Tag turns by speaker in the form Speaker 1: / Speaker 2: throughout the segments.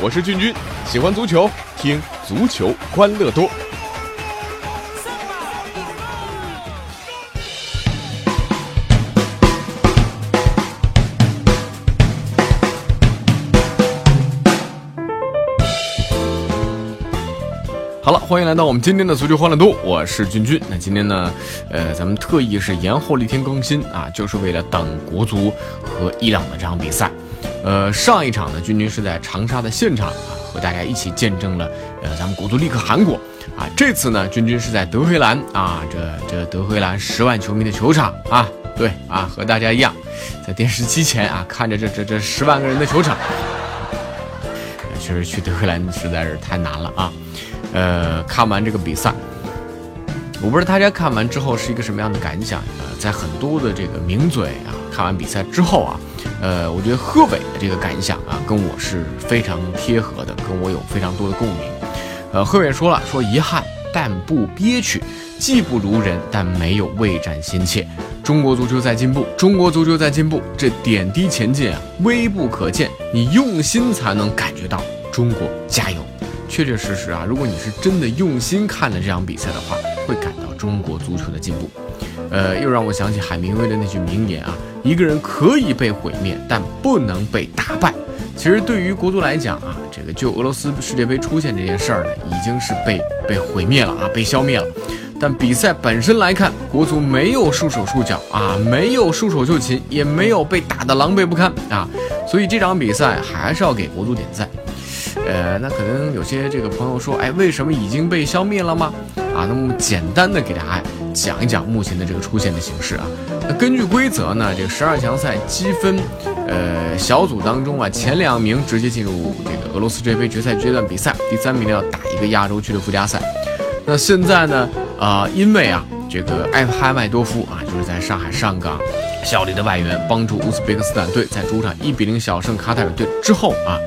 Speaker 1: 我是俊君，喜欢足球，听足球欢乐多。好了，欢迎来到我们今天的足球欢乐多，我是君君。那今天呢，呃，咱们特意是延后了一天更新啊，就是为了等国足和伊朗的这场比赛。呃，上一场呢，君君是在长沙的现场啊，和大家一起见证了呃咱们国足力克韩国啊。这次呢，君君是在德黑兰啊，这这德黑兰十万球迷的球场啊，对啊，和大家一样，在电视机前啊，看着这这这十万个人的球场。确实去德黑兰实在是太难了啊。呃，看完这个比赛，我不知道大家看完之后是一个什么样的感想。呃，在很多的这个名嘴啊，看完比赛之后啊，呃，我觉得贺炜的这个感想啊，跟我是非常贴合的，跟我有非常多的共鸣。呃，贺炜说了，说遗憾但不憋屈，技不如人但没有畏战心切。中国足球在进步，中国足球在进步，这点滴前进啊，微不可见，你用心才能感觉到。中国加油！确确实实啊，如果你是真的用心看了这场比赛的话，会感到中国足球的进步。呃，又让我想起海明威的那句名言啊：一个人可以被毁灭，但不能被打败。其实对于国足来讲啊，这个就俄罗斯世界杯出现这件事儿呢，已经是被被毁灭了啊，被消灭了。但比赛本身来看，国足没有束手束脚啊，没有束手就擒，也没有被打得狼狈不堪啊。所以这场比赛还是要给国足点赞。呃，那可能有些这个朋友说，哎，为什么已经被消灭了吗？啊，那么简单的给大家讲一讲目前的这个出现的形式啊。那根据规则呢，这个十二强赛积分，呃，小组当中啊，前两名直接进入这个俄罗斯世界杯决赛阶段比赛，第三名呢要打一个亚洲区的附加赛。那现在呢，啊，因为啊，这个埃哈迈多夫啊，就是在上海上港效力的外援，帮助乌兹别克斯坦队在主场一比零小胜卡塔尔队之后啊。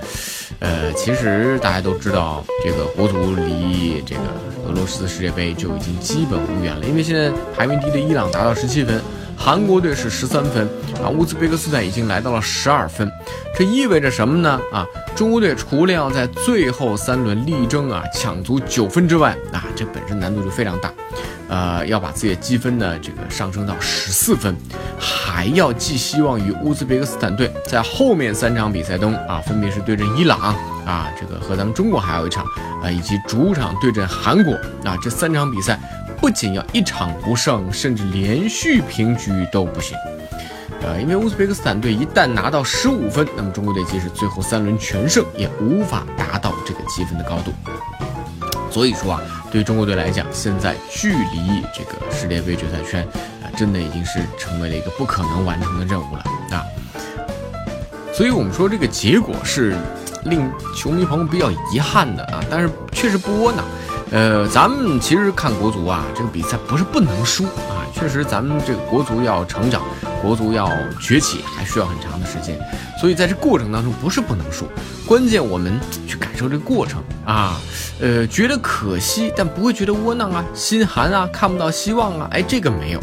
Speaker 1: 呃，其实大家都知道，这个国足离这个俄罗斯世界杯就已经基本无缘了，因为现在排名低的伊朗达到十七分，韩国队是十三分，啊，乌兹别克斯坦已经来到了十二分，这意味着什么呢？啊，中国队除了要在最后三轮力争啊抢足九分之外，啊，这本身难度就非常大。呃，要把自己的积分呢，这个上升到十四分，还要寄希望于乌兹别克斯坦队在后面三场比赛中啊，分别是对阵伊朗啊，这个和咱们中国还有一场啊，以及主场对阵韩国啊，这三场比赛不仅要一场不胜，甚至连续平局都不行。呃，因为乌兹别克斯坦队一旦拿到十五分，那么中国队即使最后三轮全胜，也无法达到这个积分的高度。所以说啊，对中国队来讲，现在距离这个世界杯决赛圈啊，真的已经是成为了一个不可能完成的任务了啊。所以我们说这个结果是令球迷朋友比较遗憾的啊，但是确实不窝囊。呃，咱们其实看国足啊，这个比赛不是不能输啊，确实咱们这个国足要成长，国足要崛起，还需要很长的时间。所以在这过程当中，不是不能输，关键我们去感受这个过程啊，呃，觉得可惜，但不会觉得窝囊啊，心寒啊，看不到希望啊，哎，这个没有，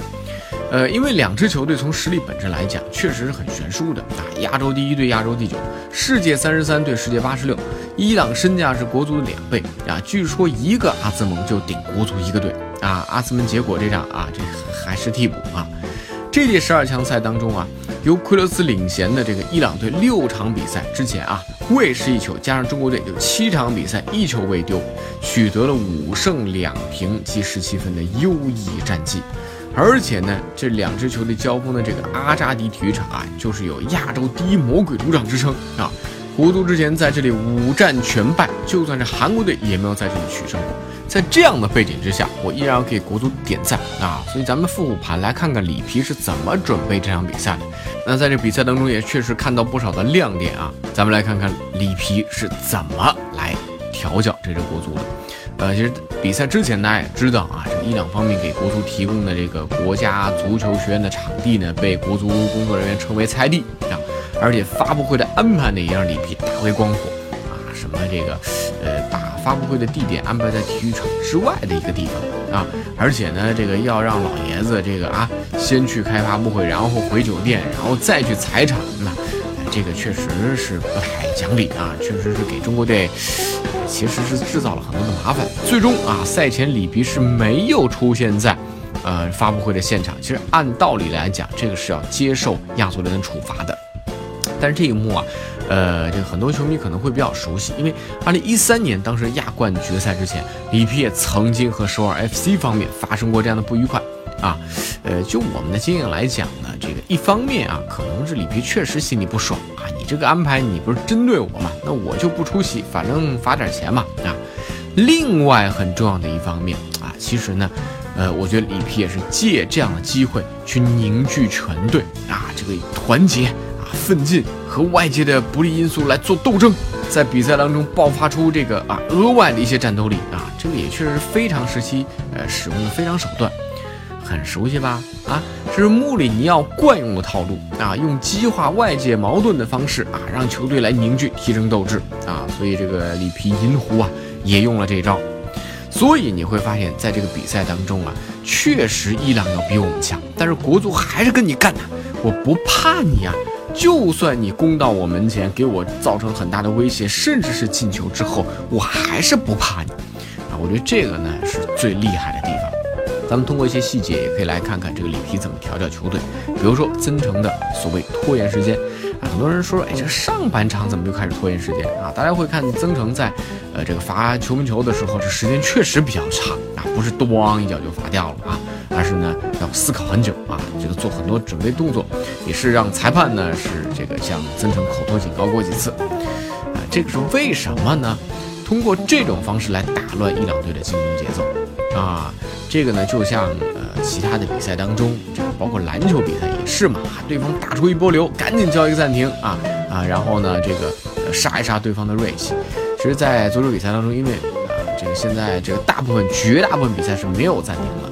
Speaker 1: 呃，因为两支球队从实力本质来讲，确实是很悬殊的啊，亚洲第一对亚洲第九，世界三十三对世界八十六，伊朗身价是国足的两倍啊，据说一个阿兹蒙就顶国足一个队啊，阿兹蒙结果这场啊，这还是替补啊，这届十二强赛当中啊。由奎罗斯领衔的这个伊朗队六场比赛之前啊，未失一球，加上中国队有七场比赛一球未丢，取得了五胜两平积十七分的优异战绩。而且呢，这两支球队交锋的这个阿扎迪体育场啊，就是有亚洲第一魔鬼主场之称啊。国足之前在这里五战全败，就算是韩国队也没有在这里取胜过。在这样的背景之下，我依然要给国足点赞啊！所以咱们复盘来看看里皮是怎么准备这场比赛的。那在这比赛当中也确实看到不少的亮点啊！咱们来看看里皮是怎么来调教这支国足的。呃，其实比赛之前大家也知道啊，这伊朗方面给国足提供的这个国家足球学院的场地呢，被国足工作人员称为菜地啊，而且发布会的安排呢，也让里皮大为光火啊，什么这个，呃，把发布会的地点安排在体育场之外的一个地方啊，而且呢，这个要让老爷子这个啊，先去开发布会，然后回酒店，然后再去踩场，那这个确实是不太讲理啊，确实是给中国队其实是制造了很多的麻烦。最终啊，赛前里皮是没有出现在呃发布会的现场。其实按道理来讲，这个是要接受亚足联的处罚的。但是这一幕啊。呃，这个很多球迷可能会比较熟悉，因为二零一三年当时亚冠决赛之前，里皮也曾经和首尔 FC 方面发生过这样的不愉快啊。呃，就我们的经验来讲呢，这个一方面啊，可能是里皮确实心里不爽啊，你这个安排你不是针对我嘛，那我就不出席，反正罚点钱嘛啊。另外很重要的一方面啊，其实呢，呃，我觉得里皮也是借这样的机会去凝聚全队啊，这个团结，奋进。和外界的不利因素来做斗争，在比赛当中爆发出这个啊额外的一些战斗力啊，这个也确实是非常时期呃使用的非常手段，很熟悉吧？啊，这是穆里尼奥惯用的套路啊，用激化外界矛盾的方式啊，让球队来凝聚提升斗志啊，所以这个里皮银狐啊也用了这招，所以你会发现在这个比赛当中啊，确实伊朗要比我们强，但是国足还是跟你干呐，我不怕你啊。就算你攻到我门前，给我造成很大的威胁，甚至是进球之后，我还是不怕你啊！我觉得这个呢是最厉害的地方。咱们通过一些细节，也可以来看看这个里皮怎么调教球队。比如说曾诚的所谓拖延时间啊，很多人说，哎，这上半场怎么就开始拖延时间啊？大家会看曾诚在呃这个罚球门球的时候，这时间确实比较长啊，不是咣一脚就罚掉了啊。而是呢，要思考很久啊，这个做很多准备动作，也是让裁判呢是这个向曾诚口头警告过几次，啊，这个是为什么呢？通过这种方式来打乱伊朗队的进攻节奏，啊，这个呢就像呃其他的比赛当中，这个包括篮球比赛也是嘛，对方打出一波流，赶紧叫一个暂停啊啊，然后呢这个杀一杀对方的锐气。其实，在足球比赛当中，因为啊这个现在这个大部分绝大部分比赛是没有暂停的。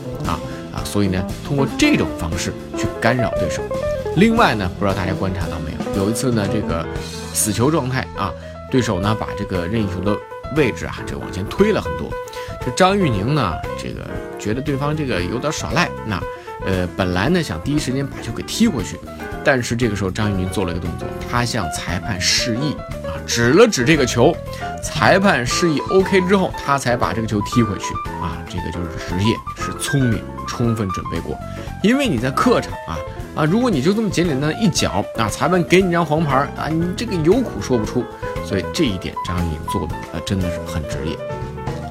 Speaker 1: 所以呢，通过这种方式去干扰对手。另外呢，不知道大家观察到没有，有一次呢，这个死球状态啊，对手呢把这个任意球的位置啊，这往前推了很多。这张玉宁呢，这个觉得对方这个有点耍赖，那呃，本来呢想第一时间把球给踢回去，但是这个时候张玉宁做了一个动作，他向裁判示意，指了指这个球，裁判示意 OK 之后，他才把这个球踢回去啊，这个就是职业，是聪明。充分准备过，因为你在客场啊啊，如果你就这么简简单单一脚啊，裁判给你张黄牌啊，你这个有苦说不出，所以这一点张玉宁做的啊真的是很职业。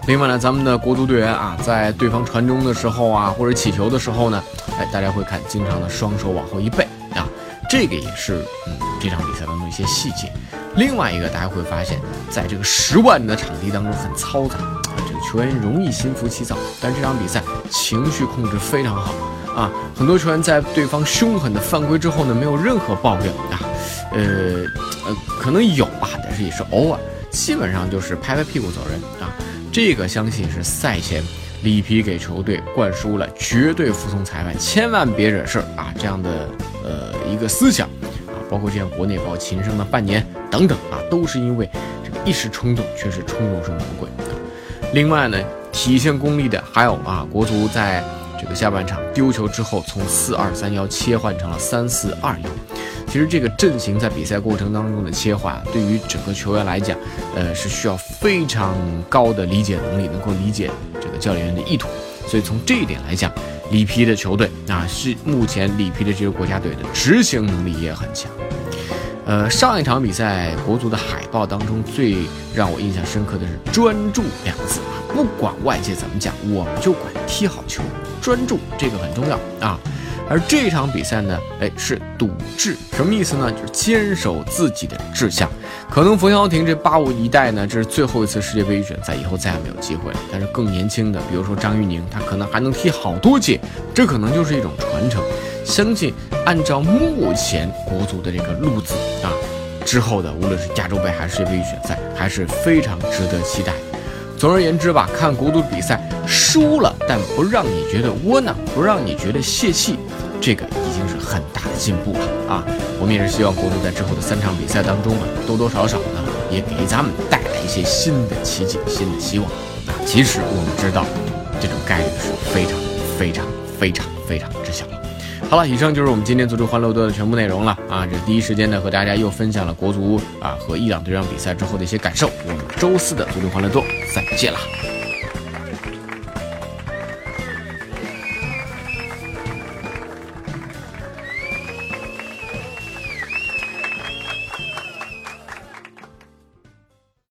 Speaker 1: 另外呢，咱们的国足队员啊，在对方传中的时候啊，或者起球的时候呢，哎，大家会看经常的双手往后一背啊，这个也是嗯这场比赛当中一些细节。另外一个大家会发现，在这个十万人的场地当中很嘈杂啊，这个。球员容易心浮气躁，但这场比赛情绪控制非常好啊！很多球员在对方凶狠的犯规之后呢，没有任何抱怨啊，呃呃，可能有吧，但是也是偶尔，基本上就是拍拍屁股走人啊。这个相信是赛前里皮给球队灌输了绝对服从裁判，千万别惹事儿啊这样的呃一个思想。包括这样国内包括秦升的半年等等啊，都是因为这个一时冲动，确实冲动是魔鬼。另外呢，体现功力的还有啊，国足在这个下半场丢球之后，从四二三幺切换成了三四二幺。其实这个阵型在比赛过程当中的切换，对于整个球员来讲，呃，是需要非常高的理解能力，能够理解这个教练员的意图。所以从这一点来讲，里皮的球队啊，是目前里皮的这个国家队的执行能力也很强。呃，上一场比赛国足的海报当中最让我印象深刻的是“专注”两个字啊，不管外界怎么讲，我们就管踢好球，专注这个很重要啊。而这场比赛呢，哎，是笃志，什么意思呢？就是坚守自己的志向。可能冯潇霆这八五一代呢，这是最后一次世界杯预选赛，以后再也没有机会了。但是更年轻的，比如说张玉宁，他可能还能踢好多届，这可能就是一种传承。相信按照目前国足的这个路子啊，之后的无论是亚洲杯还是世界杯预选赛，还是非常值得期待。总而言之吧，看国足比赛输了，但不让你觉得窝囊，不让你觉得泄气，这个已经是很大的进步了啊！我们也是希望国足在之后的三场比赛当中啊，多多少少呢，也给咱们带来一些新的奇迹、新的希望。啊，其实我们知道，这种概率是非常非常非常非常之小了。好了，以上就是我们今天足球欢乐多的全部内容了啊！这第一时间呢和大家又分享了国足啊和伊朗这场比赛之后的一些感受。我们周四的足球欢乐多再见了。